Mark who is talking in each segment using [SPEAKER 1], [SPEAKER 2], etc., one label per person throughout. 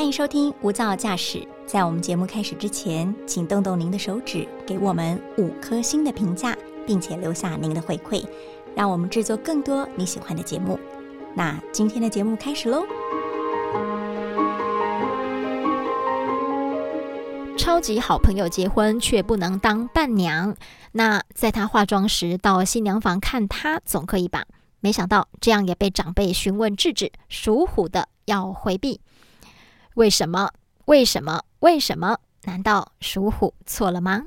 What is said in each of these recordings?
[SPEAKER 1] 欢迎收听《无噪驾驶》。在我们节目开始之前，请动动您的手指，给我们五颗星的评价，并且留下您的回馈，让我们制作更多你喜欢的节目。那今天的节目开始喽！超级好朋友结婚却不能当伴娘，那在她化妆时到新娘房看她总可以吧？没想到这样也被长辈询问制止，属虎的要回避。为什么？为什么？为什么？难道属虎错了吗？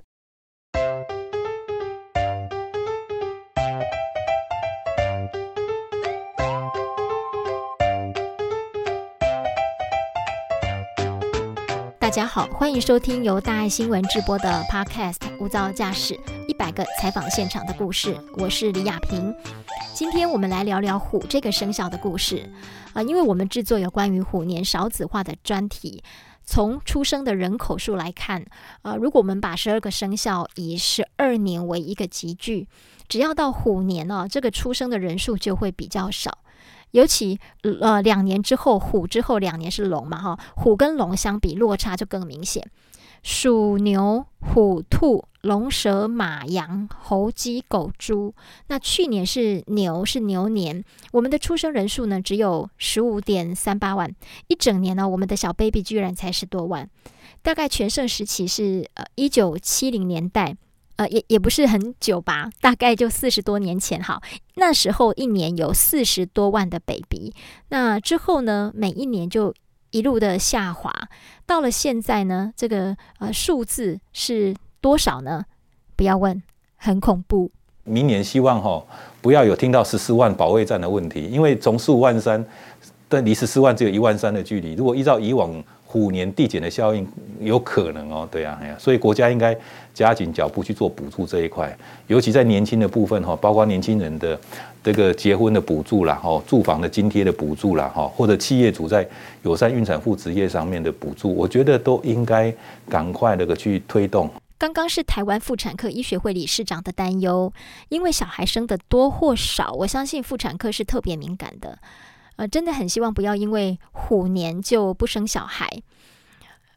[SPEAKER 1] 大家好，欢迎收听由大爱新闻直播的 Podcast《无噪驾驶》一百个采访现场的故事，我是李亚平。今天我们来聊聊虎这个生肖的故事啊，因为我们制作有关于虎年少子化的专题。从出生的人口数来看，呃，如果我们把十二个生肖以十二年为一个集聚，只要到虎年呢，这个出生的人数就会比较少。尤其呃两年之后，虎之后两年是龙嘛，哈，虎跟龙相比落差就更明显。鼠、牛、虎、兔、龙、蛇、马、羊、猴、鸡、狗、猪。那去年是牛，是牛年，我们的出生人数呢只有十五点三八万，一整年呢，我们的小 baby 居然才十多万。大概全盛时期是呃一九七零年代，呃也也不是很久吧，大概就四十多年前哈。那时候一年有四十多万的 baby，那之后呢，每一年就。一路的下滑，到了现在呢，这个呃数字是多少呢？不要问，很恐怖。
[SPEAKER 2] 明年希望哈不要有听到十四万保卫战的问题，因为从十五万三，但离十四万只有一万三的距离。如果依照以往。虎年递减的效应有可能哦，对呀，哎呀，所以国家应该加紧脚步去做补助这一块，尤其在年轻的部分哈，包括年轻人的这个结婚的补助啦，哈，住房的津贴的补助啦，哈，或者企业主在友善孕产妇职业上面的补助，我觉得都应该赶快那个去推动。
[SPEAKER 1] 刚刚是台湾妇产科医学会理事长的担忧，因为小孩生的多或少，我相信妇产科是特别敏感的。呃，真的很希望不要因为虎年就不生小孩。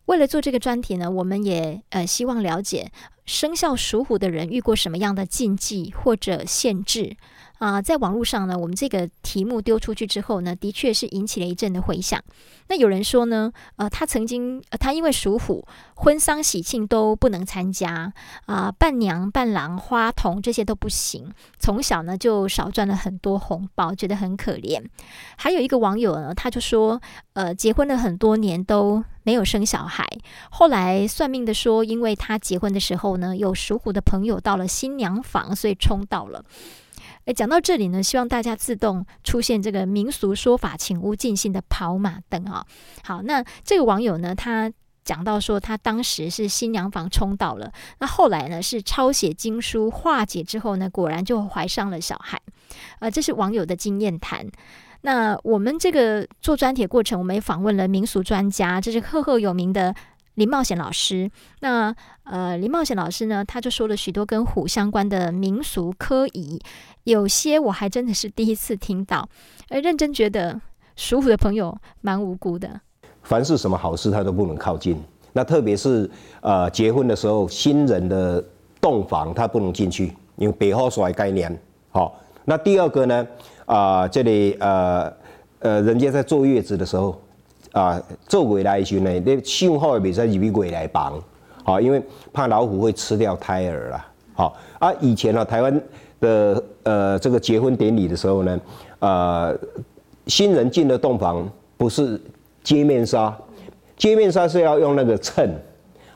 [SPEAKER 1] 为了做这个专题呢，我们也呃希望了解生肖属虎的人遇过什么样的禁忌或者限制。啊，在网络上呢，我们这个题目丢出去之后呢，的确是引起了一阵的回响。那有人说呢，呃，他曾经，他因为属虎，婚丧喜庆都不能参加啊，伴娘、伴郎、花童这些都不行，从小呢就少赚了很多红包，觉得很可怜。还有一个网友呢，他就说，呃，结婚了很多年都没有生小孩，后来算命的说，因为他结婚的时候呢，有属虎的朋友到了新娘房，所以冲到了。诶，讲到这里呢，希望大家自动出现这个民俗说法，请勿尽兴的跑马灯啊。好，那这个网友呢，他讲到说，他当时是新娘房冲到了，那后来呢是抄写经书化解之后呢，果然就怀上了小孩。呃，这是网友的经验谈。那我们这个做专题过程，我们也访问了民俗专家，这是赫赫有名的。林茂贤老师，那呃，林茂贤老师呢，他就说了许多跟虎相关的民俗科仪，有些我还真的是第一次听到，而认真觉得属虎的朋友蛮无辜的。
[SPEAKER 3] 凡是什么好事，他都不能靠近。那特别是呃，结婚的时候，新人的洞房他不能进去，因为背后所概念。好，那第二个呢，啊，这里呃呃，人家在坐月子的时候。啊，做鬼来时呢，你信号也比在以比鬼来绑，好，因为怕老虎会吃掉胎儿啦。好啊，以前呢，台湾的呃这个结婚典礼的时候呢，呃，新人进了洞房不是揭面纱，揭面纱是要用那个秤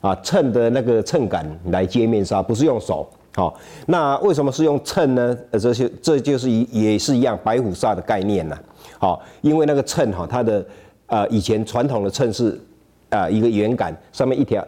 [SPEAKER 3] 啊秤的那个秤杆来揭面纱，不是用手。好，那为什么是用秤呢？呃，这些这就是一也是一样白虎煞的概念呢。好，因为那个秤哈，它的啊，以前传统的秤是啊，一个圆杆，上面一条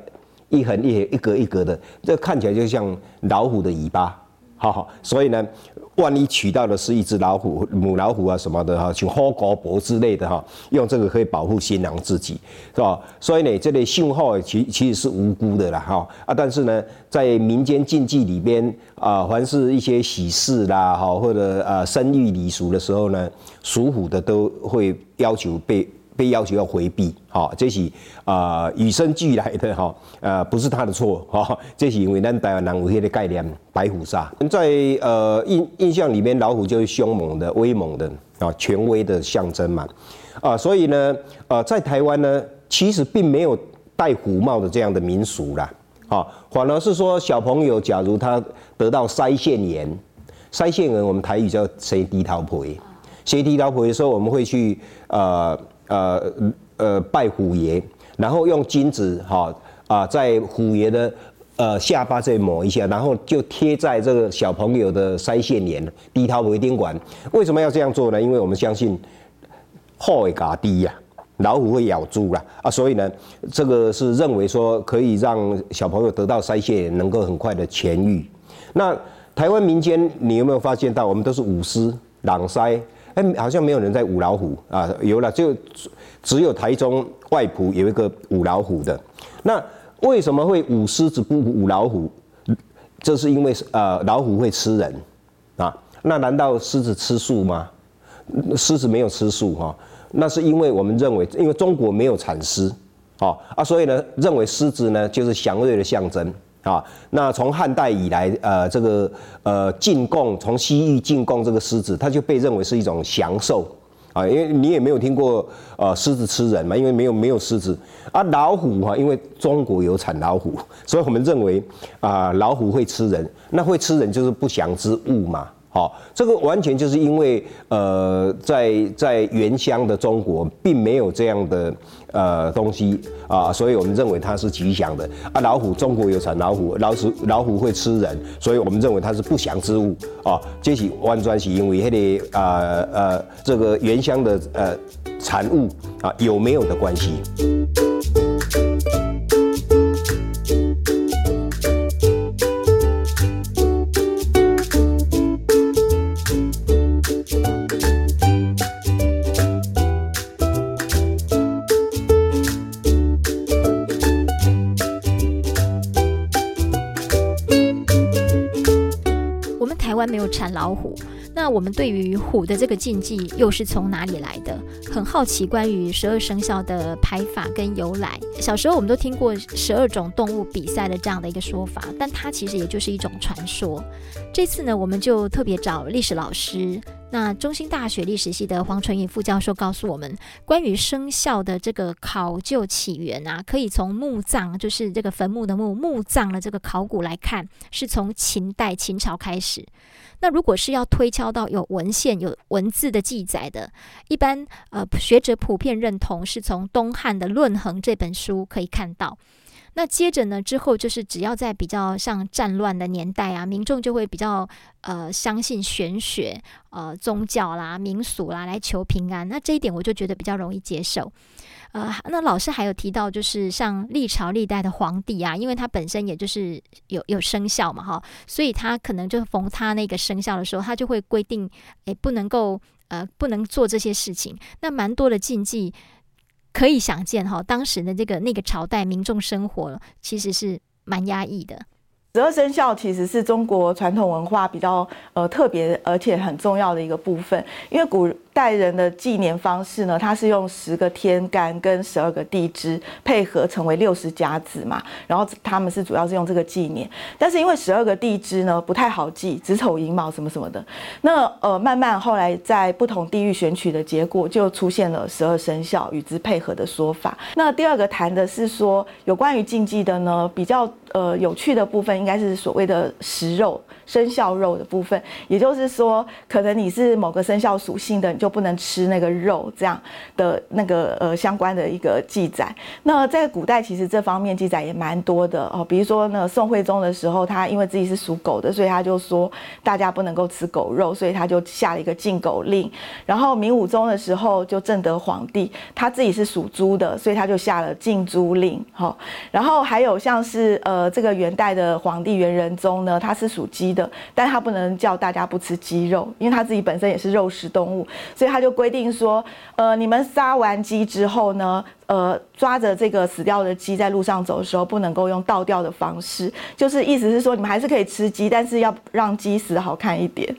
[SPEAKER 3] 一横一横一格一格的，这看起来就像老虎的尾巴，好好，所以呢，万一取到的是一只老虎、母老虎啊什么的哈，像虎狗脖之类的哈，用这个可以保护新娘自己，是吧？所以呢，这类信号其其实是无辜的啦，哈啊，但是呢，在民间禁忌里边啊，凡是一些喜事啦，哈或者啊生育礼俗的时候呢，属虎的都会要求被。被要求要回避，哈，这是啊与生俱来的哈，呃，不是他的错，哈，这是因为咱台湾人有迄个概念，白虎煞，在呃印印象里面，老虎就是凶猛的、威猛的啊，权威的象征嘛，啊，所以呢，呃，在台湾呢，其实并没有戴虎帽的这样的民俗啦，啊，反而是说小朋友假如他得到腮腺炎，腮腺炎我们台语叫谁低头皮，谁低头皮的时候，我们会去呃。呃呃，拜虎爷，然后用金子哈啊，在虎爷的呃下巴这抹一下，然后就贴在这个小朋友的腮腺炎低头维丁管。为什么要这样做呢？因为我们相信后会嘎低呀，老虎会咬猪啦啊，所以呢，这个是认为说可以让小朋友得到腮腺炎能够很快的痊愈。那台湾民间，你有没有发现到，我们都是舞狮、朗腮？哎，好像没有人在舞老虎啊，有了就只有台中外埔有一个舞老虎的。那为什么会舞狮子不舞老虎？这是因为呃老虎会吃人啊。那难道狮子吃素吗？狮子没有吃素哈。那是因为我们认为，因为中国没有产狮，啊啊，所以呢认为狮子呢就是祥瑞的象征。啊，那从汉代以来，呃，这个呃进贡，从西域进贡这个狮子，它就被认为是一种祥兽啊，因为你也没有听过呃狮子吃人嘛，因为没有没有狮子啊，老虎哈，因为中国有产老虎，所以我们认为啊老虎会吃人，那会吃人就是不祥之物嘛。好，这个完全就是因为，呃，在在原乡的中国，并没有这样的呃东西啊，所以我们认为它是吉祥的啊。老虎，中国有产老虎，老鼠老虎会吃人，所以我们认为它是不祥之物啊。这是完全是因为那个呃呃这个原乡的呃产物啊有没有的关系。
[SPEAKER 1] 没有产老虎，那我们对于虎的这个禁忌又是从哪里来的？很好奇关于十二生肖的排法跟由来。小时候我们都听过十二种动物比赛的这样的一个说法，但它其实也就是一种传说。这次呢，我们就特别找历史老师，那中兴大学历史系的黄纯宇副教授告诉我们，关于生肖的这个考究起源啊，可以从墓葬，就是这个坟墓的墓墓葬的这个考古来看，是从秦代秦朝开始。那如果是要推敲到有文献、有文字的记载的，一般呃学者普遍认同是从东汉的《论衡》这本书可以看到。那接着呢，之后就是只要在比较像战乱的年代啊，民众就会比较呃相信玄学、呃宗教啦、民俗啦来求平安。那这一点我就觉得比较容易接受。呃，那老师还有提到，就是像历朝历代的皇帝啊，因为他本身也就是有有生肖嘛，哈，所以他可能就逢他那个生肖的时候，他就会规定，诶，不能够呃，不能做这些事情。那蛮多的禁忌，可以想见哈，当时的这个那个朝代民众生活其实是蛮压抑的。
[SPEAKER 4] 十二生肖其实是中国传统文化比较呃特别而且很重要的一个部分，因为古。代人的纪年方式呢，它是用十个天干跟十二个地支配合成为六十甲子嘛，然后他们是主要是用这个纪年，但是因为十二个地支呢不太好记，子丑寅卯什么什么的，那呃慢慢后来在不同地域选取的结果，就出现了十二生肖与之配合的说法。那第二个谈的是说有关于禁忌的呢，比较呃有趣的部分，应该是所谓的食肉生肖肉的部分，也就是说，可能你是某个生肖属性的。就不能吃那个肉，这样的那个呃相关的一个记载。那在古代其实这方面记载也蛮多的哦，比如说那宋徽宗的时候，他因为自己是属狗的，所以他就说大家不能够吃狗肉，所以他就下了一个禁狗令。然后明武宗的时候，就正德皇帝他自己是属猪的，所以他就下了禁猪令。好，然后还有像是呃这个元代的皇帝元仁宗呢，他是属鸡的，但他不能叫大家不吃鸡肉，因为他自己本身也是肉食动物。所以他就规定说，呃，你们杀完鸡之后呢，呃，抓着这个死掉的鸡在路上走的时候，不能够用倒吊的方式，就是意思是说，你们还是可以吃鸡，但是要让鸡死好看一点。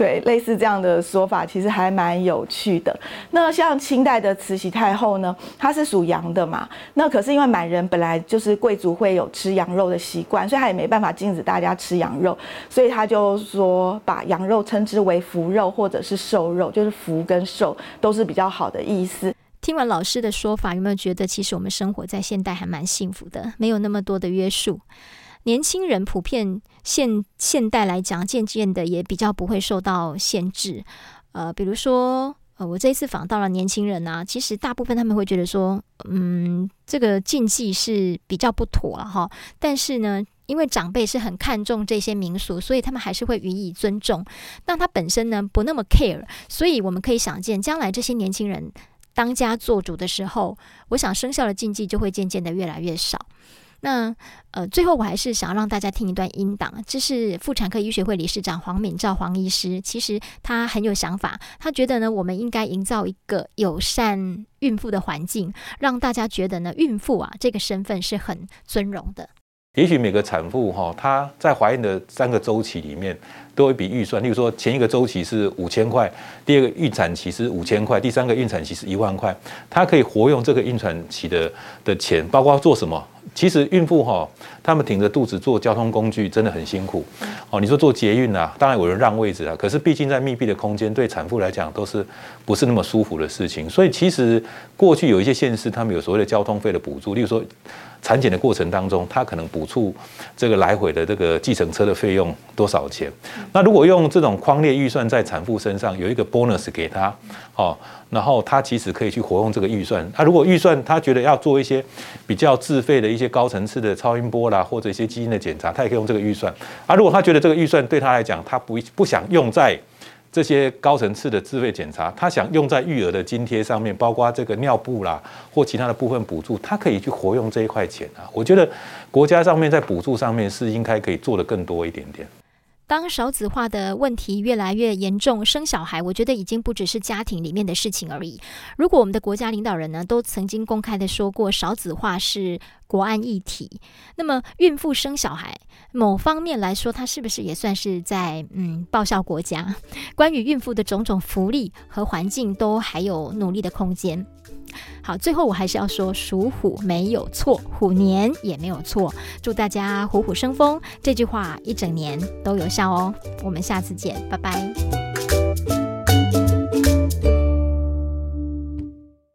[SPEAKER 4] 对，类似这样的说法，其实还蛮有趣的。那像清代的慈禧太后呢，她是属羊的嘛，那可是因为满人本来就是贵族会有吃羊肉的习惯，所以她也没办法禁止大家吃羊肉，所以她就说把羊肉称之为福肉或者是瘦肉，就是福跟瘦都是比较好的意思。
[SPEAKER 1] 听完老师的说法，有没有觉得其实我们生活在现代还蛮幸福的，没有那么多的约束？年轻人普遍现现代来讲，渐渐的也比较不会受到限制。呃，比如说，呃，我这一次访到了年轻人啊，其实大部分他们会觉得说，嗯，这个禁忌是比较不妥了哈。但是呢，因为长辈是很看重这些民俗，所以他们还是会予以尊重。那他本身呢，不那么 care，所以我们可以想见，将来这些年轻人。当家做主的时候，我想生肖的禁忌就会渐渐的越来越少。那呃，最后我还是想要让大家听一段音档，这是妇产科医学会理事长黄敏照黄医师，其实他很有想法，他觉得呢，我们应该营造一个友善孕妇的环境，让大家觉得呢，孕妇啊这个身份是很尊荣的。
[SPEAKER 2] 也许每个产妇哈，她在怀孕的三个周期里面，都有一笔预算。例如说，前一个周期是五千块，第二个孕产期是五千块，第三个孕产期是一万块。它可以活用这个孕产期的的钱，包括做什么？其实孕妇哈，他们挺着肚子坐交通工具真的很辛苦。哦，你说坐捷运啊，当然有人让位置啊，可是毕竟在密闭的空间，对产妇来讲都是不是那么舒服的事情。所以其实过去有一些县市，他们有所谓的交通费的补助，例如说。产检的过程当中，他可能补助这个来回的这个计程车的费用多少钱？那如果用这种框列预算在产妇身上有一个 bonus 给他，哦，然后他其实可以去活用这个预算。他如果预算他觉得要做一些比较自费的一些高层次的超音波啦，或者一些基因的检查，他也可以用这个预算。啊，如果他觉得这个预算对他来讲，他不不想用在。这些高层次的自费检查，他想用在育儿的津贴上面，包括这个尿布啦或其他的部分补助，他可以去活用这一块钱啊。我觉得国家上面在补助上面是应该可以做的更多一点点。
[SPEAKER 1] 当少子化的问题越来越严重，生小孩，我觉得已经不只是家庭里面的事情而已。如果我们的国家领导人呢，都曾经公开的说过少子化是国安议题，那么孕妇生小孩，某方面来说，它是不是也算是在嗯报效国家？关于孕妇的种种福利和环境，都还有努力的空间。好，最后我还是要说，属虎没有错，虎年也没有错。祝大家虎虎生风，这句话一整年都有效哦。我们下次见，拜拜。